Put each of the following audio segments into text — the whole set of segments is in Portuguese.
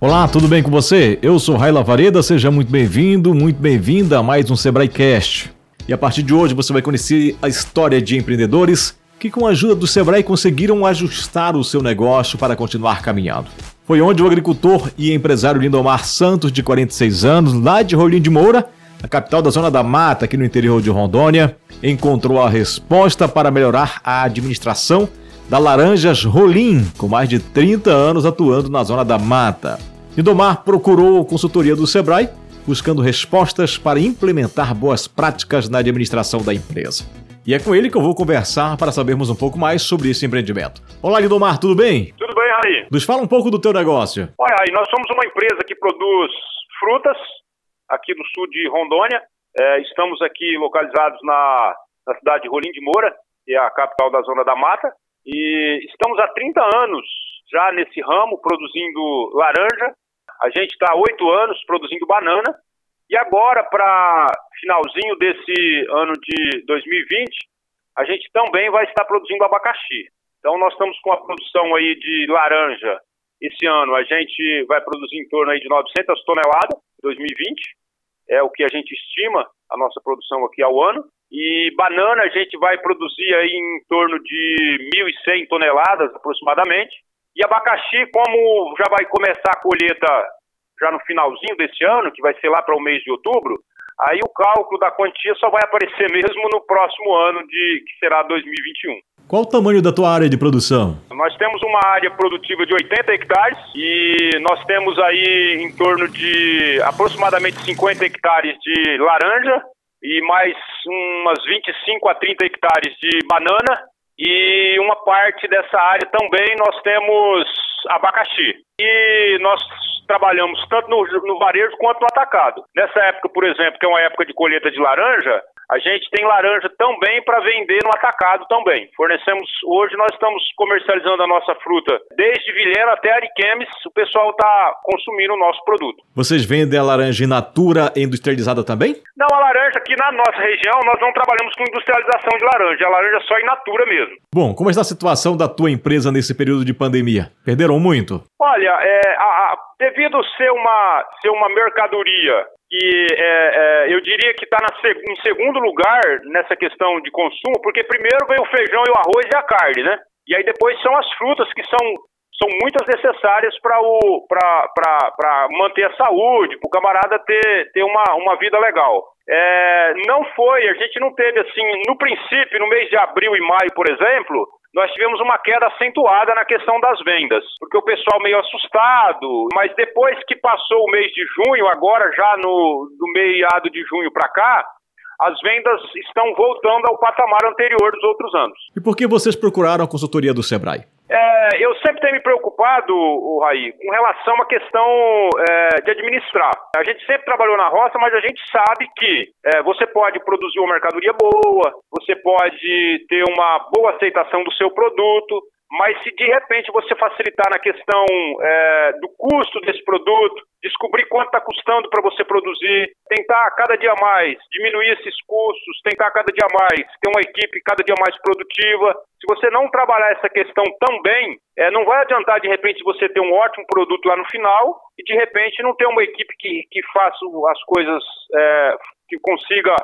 Olá, tudo bem com você? Eu sou Raila Vareda, seja muito bem-vindo, muito bem-vinda a mais um Sebrae Cast. E a partir de hoje você vai conhecer a história de empreendedores que, com a ajuda do Sebrae, conseguiram ajustar o seu negócio para continuar caminhando. Foi onde o agricultor e empresário Lindomar Santos, de 46 anos, lá de Rolim de Moura, a capital da Zona da Mata, aqui no interior de Rondônia, encontrou a resposta para melhorar a administração da Laranjas Rolim, com mais de 30 anos atuando na Zona da Mata. Lindomar procurou consultoria do Sebrae, buscando respostas para implementar boas práticas na administração da empresa. E é com ele que eu vou conversar para sabermos um pouco mais sobre esse empreendimento. Olá, Lindomar, tudo bem? Tudo bem, Raí. Nos fala um pouco do teu negócio. Olha, Raí, nós somos uma empresa que produz frutas aqui no sul de Rondônia. É, estamos aqui localizados na, na cidade de Rolim de Moura, que é a capital da Zona da Mata. E estamos há 30 anos já nesse ramo, produzindo laranja. A gente está há oito anos produzindo banana. E agora, para finalzinho desse ano de 2020, a gente também vai estar produzindo abacaxi. Então, nós estamos com a produção aí de laranja. Esse ano a gente vai produzir em torno aí de 900 toneladas, 2020. É o que a gente estima, a nossa produção aqui ao ano. E banana a gente vai produzir aí em torno de 1.100 toneladas aproximadamente. E abacaxi, como já vai começar a colheita já no finalzinho desse ano, que vai ser lá para o mês de outubro, aí o cálculo da quantia só vai aparecer mesmo no próximo ano, de que será 2021. Qual o tamanho da tua área de produção? Nós temos uma área produtiva de 80 hectares e nós temos aí em torno de aproximadamente 50 hectares de laranja e mais umas 25 a 30 hectares de banana e uma parte dessa área também nós temos abacaxi. E nós trabalhamos tanto no, no varejo quanto no atacado. Nessa época, por exemplo, que é uma época de colheita de laranja, a gente tem laranja também para vender no atacado também. Fornecemos, hoje nós estamos comercializando a nossa fruta desde Vilhena até Ariquemes, o pessoal está consumindo o nosso produto. Vocês vendem a laranja in natura industrializada também? Não, a laranja aqui na nossa região nós não trabalhamos com industrialização de laranja, a laranja é só in natura mesmo. Bom, como está a situação da tua empresa nesse período de pandemia? Perderam muito? Olha, é, a, a, devido ser uma, ser uma mercadoria que é, é, eu diria que está em segundo lugar nessa questão de consumo, porque primeiro vem o feijão e o arroz e a carne, né? E aí depois são as frutas que são, são muitas necessárias para manter a saúde, para o camarada ter, ter uma, uma vida legal. É, não foi, a gente não teve assim, no princípio, no mês de abril e maio, por exemplo, nós tivemos uma queda acentuada na questão das vendas, porque o pessoal meio assustado, mas depois que passou o mês de junho, agora já no do meado de junho para cá, as vendas estão voltando ao patamar anterior dos outros anos. E por que vocês procuraram a consultoria do Sebrae? É, eu sempre tenho me preocupado, o Raí, com relação à questão é, de administrar. A gente sempre trabalhou na roça, mas a gente sabe que é, você pode produzir uma mercadoria boa, você pode ter uma boa aceitação do seu produto, mas se de repente você facilitar na questão é, do custo desse produto, descobrir quanto está custando para você produzir, tentar cada dia mais diminuir esses custos, tentar cada dia mais ter uma equipe cada dia mais produtiva. Se você não trabalhar essa questão também, é, não vai adiantar de repente você ter um ótimo produto lá no final e de repente não ter uma equipe que, que faça as coisas, é, que consiga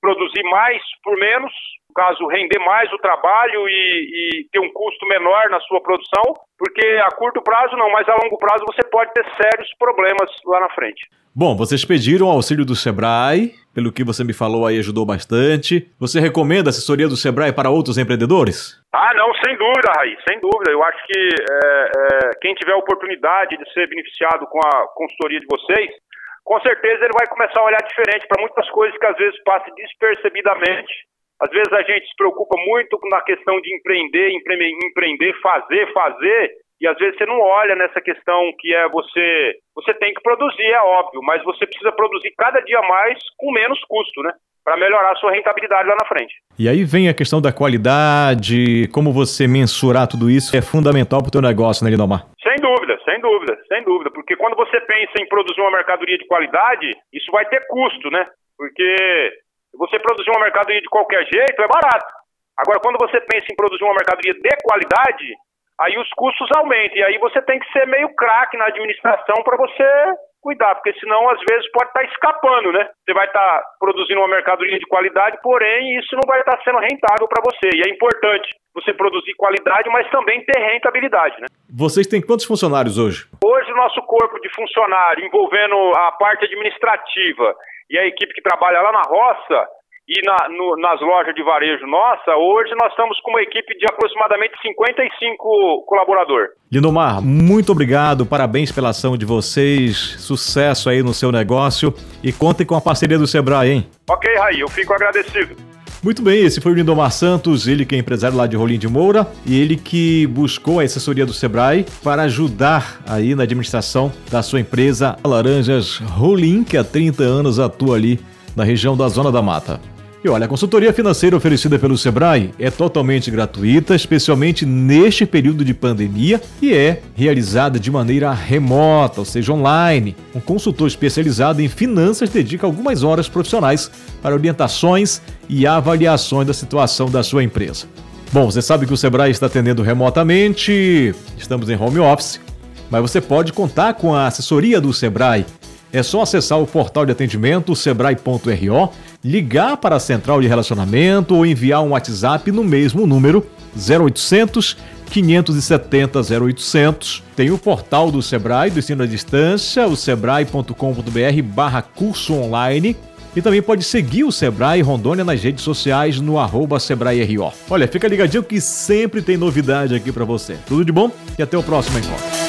produzir mais por menos, no caso, render mais o trabalho e, e, ter um custo menor na sua produção, porque a curto prazo não, mas a longo prazo você pode ter sérios problemas lá na frente. Bom, vocês pediram o auxílio do Sebrae, pelo que você me falou aí ajudou bastante. Você recomenda a assessoria do Sebrae para outros empreendedores? Ah, não, sem dúvida, Raí, sem dúvida. Eu acho que é, é, quem tiver a oportunidade de ser beneficiado com a consultoria de vocês, com certeza ele vai começar a olhar diferente para muitas coisas que às vezes passam despercebidamente. Às vezes a gente se preocupa muito na questão de empreender, empreender, fazer, fazer, e às vezes você não olha nessa questão que é você, você tem que produzir, é óbvio, mas você precisa produzir cada dia mais com menos custo, né? Para melhorar a sua rentabilidade lá na frente. E aí vem a questão da qualidade, como você mensurar tudo isso é fundamental para o teu negócio, né, Lindomar? Sem dúvida, sem dúvida, sem dúvida, porque quando você pensa em produzir uma mercadoria de qualidade, isso vai ter custo, né? Porque você produzir uma mercadoria de qualquer jeito é barato. Agora, quando você pensa em produzir uma mercadoria de qualidade, aí os custos aumentam. E aí você tem que ser meio craque na administração para você cuidar, porque senão às vezes pode estar tá escapando, né? Você vai estar tá produzindo uma mercadoria de qualidade, porém isso não vai estar tá sendo rentável para você. E é importante você produzir qualidade, mas também ter rentabilidade, né? Vocês têm quantos funcionários hoje? Hoje o nosso corpo de funcionário, envolvendo a parte administrativa e a equipe que trabalha lá na roça, e na, no, nas lojas de varejo nossa, hoje nós estamos com uma equipe de aproximadamente 55 colaboradores. Lindomar, muito obrigado, parabéns pela ação de vocês, sucesso aí no seu negócio e contem com a parceria do Sebrae, hein? Ok, Raí, eu fico agradecido. Muito bem, esse foi o Lindomar Santos, ele que é empresário lá de Rolim de Moura e ele que buscou a assessoria do Sebrae para ajudar aí na administração da sua empresa Laranjas Rolim, que há 30 anos atua ali na região da Zona da Mata. E olha, a consultoria financeira oferecida pelo Sebrae é totalmente gratuita, especialmente neste período de pandemia, e é realizada de maneira remota, ou seja, online. Um consultor especializado em finanças dedica algumas horas profissionais para orientações e avaliações da situação da sua empresa. Bom, você sabe que o Sebrae está atendendo remotamente, estamos em home office, mas você pode contar com a assessoria do Sebrae. É só acessar o portal de atendimento sebrae.ro ligar para a central de relacionamento ou enviar um WhatsApp no mesmo número 0800 570 0800. Tem o portal do Sebrae do ensino à distância, o sebrae.com.br barra curso online. E também pode seguir o Sebrae Rondônia nas redes sociais no arroba SebraeRO. Olha, fica ligadinho que sempre tem novidade aqui para você. Tudo de bom e até o próximo encontro.